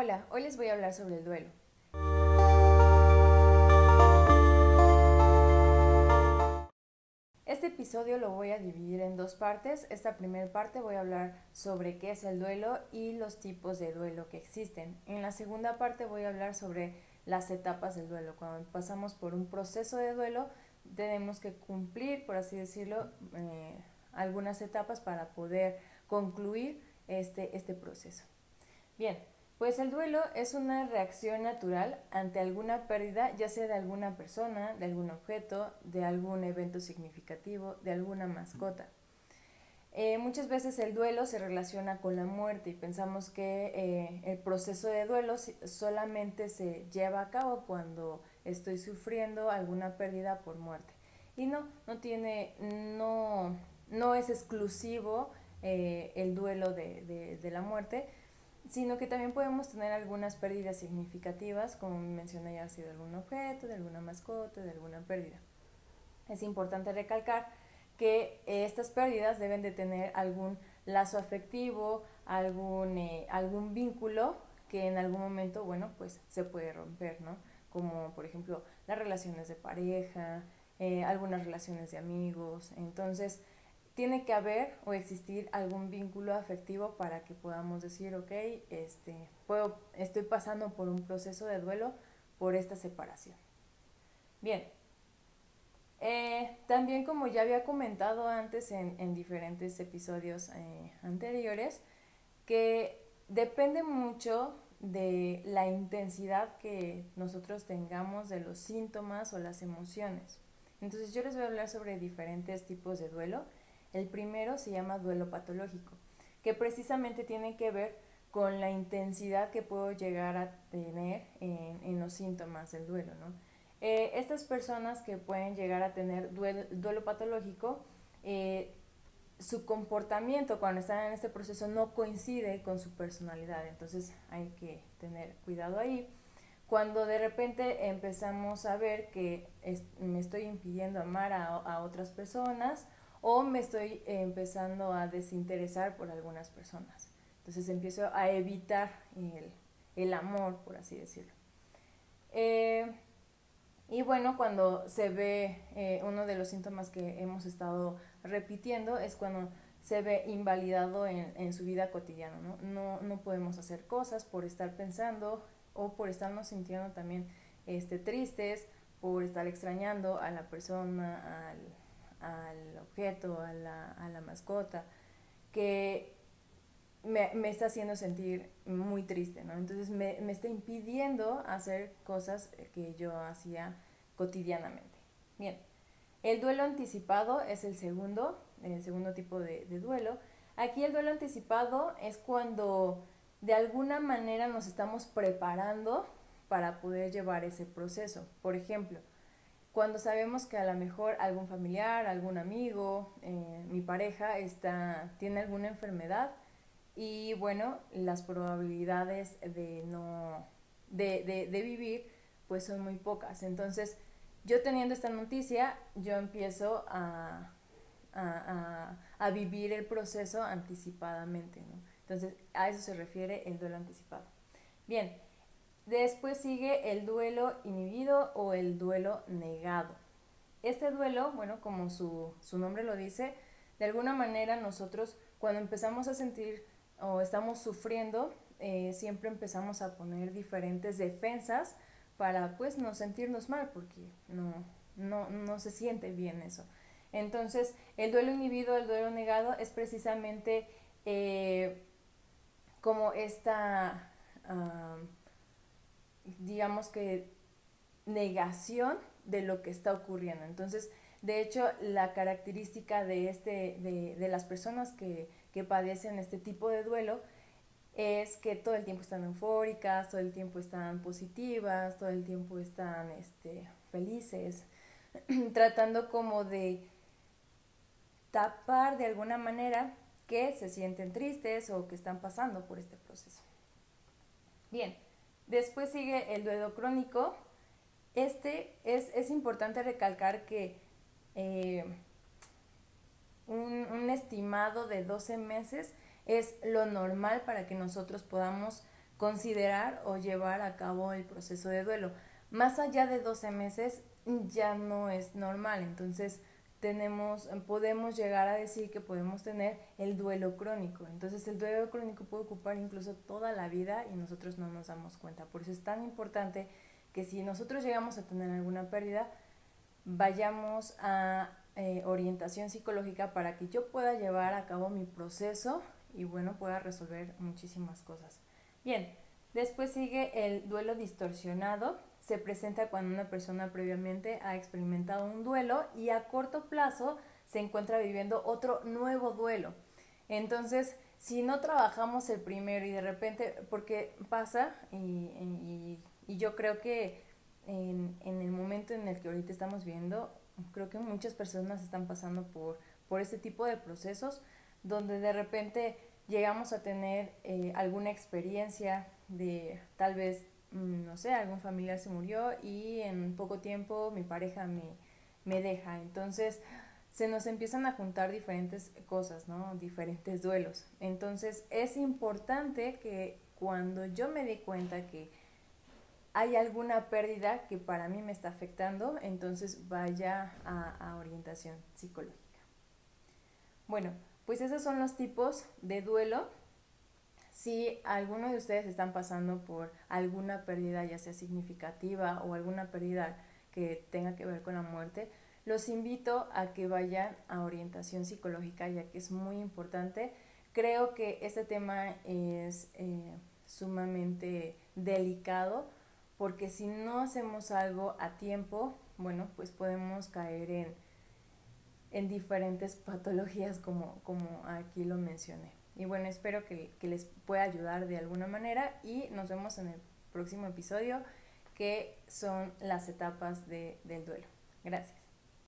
Hola, hoy les voy a hablar sobre el duelo. Este episodio lo voy a dividir en dos partes. Esta primera parte voy a hablar sobre qué es el duelo y los tipos de duelo que existen. En la segunda parte voy a hablar sobre las etapas del duelo. Cuando pasamos por un proceso de duelo, tenemos que cumplir, por así decirlo, eh, algunas etapas para poder concluir este, este proceso. Bien, pues el duelo es una reacción natural ante alguna pérdida, ya sea de alguna persona, de algún objeto, de algún evento significativo, de alguna mascota. Eh, muchas veces el duelo se relaciona con la muerte y pensamos que eh, el proceso de duelo solamente se lleva a cabo cuando estoy sufriendo alguna pérdida por muerte. Y no, no tiene, no, no es exclusivo eh, el duelo de, de la muerte, sino que también podemos tener algunas pérdidas significativas, como mencioné ya ha sido algún objeto, de alguna mascota, de alguna pérdida. Es importante recalcar que estas pérdidas deben de tener algún lazo afectivo, algún, eh, algún vínculo que en algún momento, bueno, pues se puede romper, ¿no? Como por ejemplo las relaciones de pareja, eh, algunas relaciones de amigos. Entonces, tiene que haber o existir algún vínculo afectivo para que podamos decir, ok, este, puedo, estoy pasando por un proceso de duelo por esta separación. Bien, eh, también como ya había comentado antes en, diferentes episodios eh, anteriores, que depende mucho de la intensidad que nosotros tengamos de los síntomas o las emociones. Entonces yo les voy a hablar sobre diferentes tipos de duelo el primero se llama duelo patológico, que precisamente tiene que ver con la intensidad que puedo llegar a tener en, los síntomas del duelo. ¿no? Eh, estas personas que pueden llegar a tener duelo, patológico, eh, su comportamiento cuando están en este proceso no coincide con su personalidad, entonces hay que tener cuidado ahí. Cuando de repente empezamos a ver que me estoy impidiendo amar a otras personas, o me estoy empezando a desinteresar por algunas personas. Entonces empiezo a evitar el, amor, por así decirlo. Eh, y bueno, cuando se ve eh, uno de los síntomas que hemos estado repitiendo es cuando se ve invalidado en, su vida cotidiana. ¿no? ¿no? podemos hacer cosas por estar pensando o por estarnos sintiendo también este, tristes, por estar extrañando a la persona, al, al objeto, a la, a la mascota, que me, me, está haciendo sentir muy triste, ¿no? Entonces me, me, está impidiendo hacer cosas que yo hacía cotidianamente. Bien, el duelo anticipado es el segundo, el segundo tipo de, de duelo. Aquí el duelo anticipado es cuando de alguna manera nos estamos preparando para poder llevar ese proceso. Por ejemplo, cuando sabemos que a lo mejor algún familiar, algún amigo, eh, mi pareja está, tiene alguna enfermedad y bueno, las probabilidades de no, de, de, vivir pues son muy pocas. Entonces, yo teniendo esta noticia, yo empiezo a, a, a, vivir el proceso anticipadamente. Entonces, a eso se refiere el duelo anticipado. Bien, Después sigue el duelo inhibido o el duelo negado. Este duelo, bueno, como su, nombre lo dice, de alguna manera nosotros cuando empezamos a sentir o estamos sufriendo, eh, siempre empezamos a poner diferentes defensas para pues no sentirnos mal, porque no, no, no se siente bien eso. Entonces, el duelo inhibido, el duelo negado es precisamente eh, como esta digamos que, negación de lo que está ocurriendo. Entonces, de hecho, la característica de, este, de, de las personas que, que, padecen este tipo de duelo es que todo el tiempo están eufóricas, todo el tiempo están positivas, todo el tiempo están este, felices, tratando como de tapar de alguna manera que se sienten tristes o que están pasando por este proceso. Bien, Después sigue el duelo crónico. Este es, importante recalcar que eh, un, estimado de 12 meses es lo normal para que nosotros podamos considerar o llevar a cabo el proceso de duelo. Más allá de 12 meses ya no es normal, entonces tenemos, podemos llegar a decir que podemos tener el duelo crónico. Entonces el duelo crónico puede ocupar incluso toda la vida y nosotros no nos damos cuenta. Por eso es tan importante que si nosotros llegamos a tener alguna pérdida, vayamos a eh, orientación psicológica para que yo pueda llevar a cabo mi proceso y bueno, pueda resolver muchísimas cosas. Bien, después sigue el duelo distorsionado se presenta cuando una persona previamente ha experimentado un duelo y a corto plazo se encuentra viviendo otro nuevo duelo. Entonces, si no trabajamos el primero y de repente, porque pasa, y, yo creo que en, el momento en el que ahorita estamos viendo, creo que muchas personas están pasando por, por este tipo de procesos donde de repente llegamos a tener eh, alguna experiencia de tal vez Mm, no sé, algún familiar se murió y en poco tiempo mi pareja me, me deja. Entonces se nos empiezan a juntar diferentes cosas, ¿no? Diferentes duelos. Entonces es importante que cuando yo me di cuenta que hay alguna pérdida que para mí me está afectando, entonces vaya a, a orientación psicológica. Bueno, pues esos son los tipos de duelo si alguno de ustedes están pasando por alguna pérdida, ya sea significativa o alguna pérdida que tenga que ver con la muerte, los invito a que vayan a orientación psicológica, ya que es muy importante. Creo que este tema es eh, sumamente delicado porque si no hacemos algo a tiempo, bueno, pues podemos caer en, en diferentes patologías como, como aquí lo mencioné. Y bueno, espero que, les pueda ayudar de alguna manera y nos vemos en el próximo episodio que son las etapas del duelo. Gracias.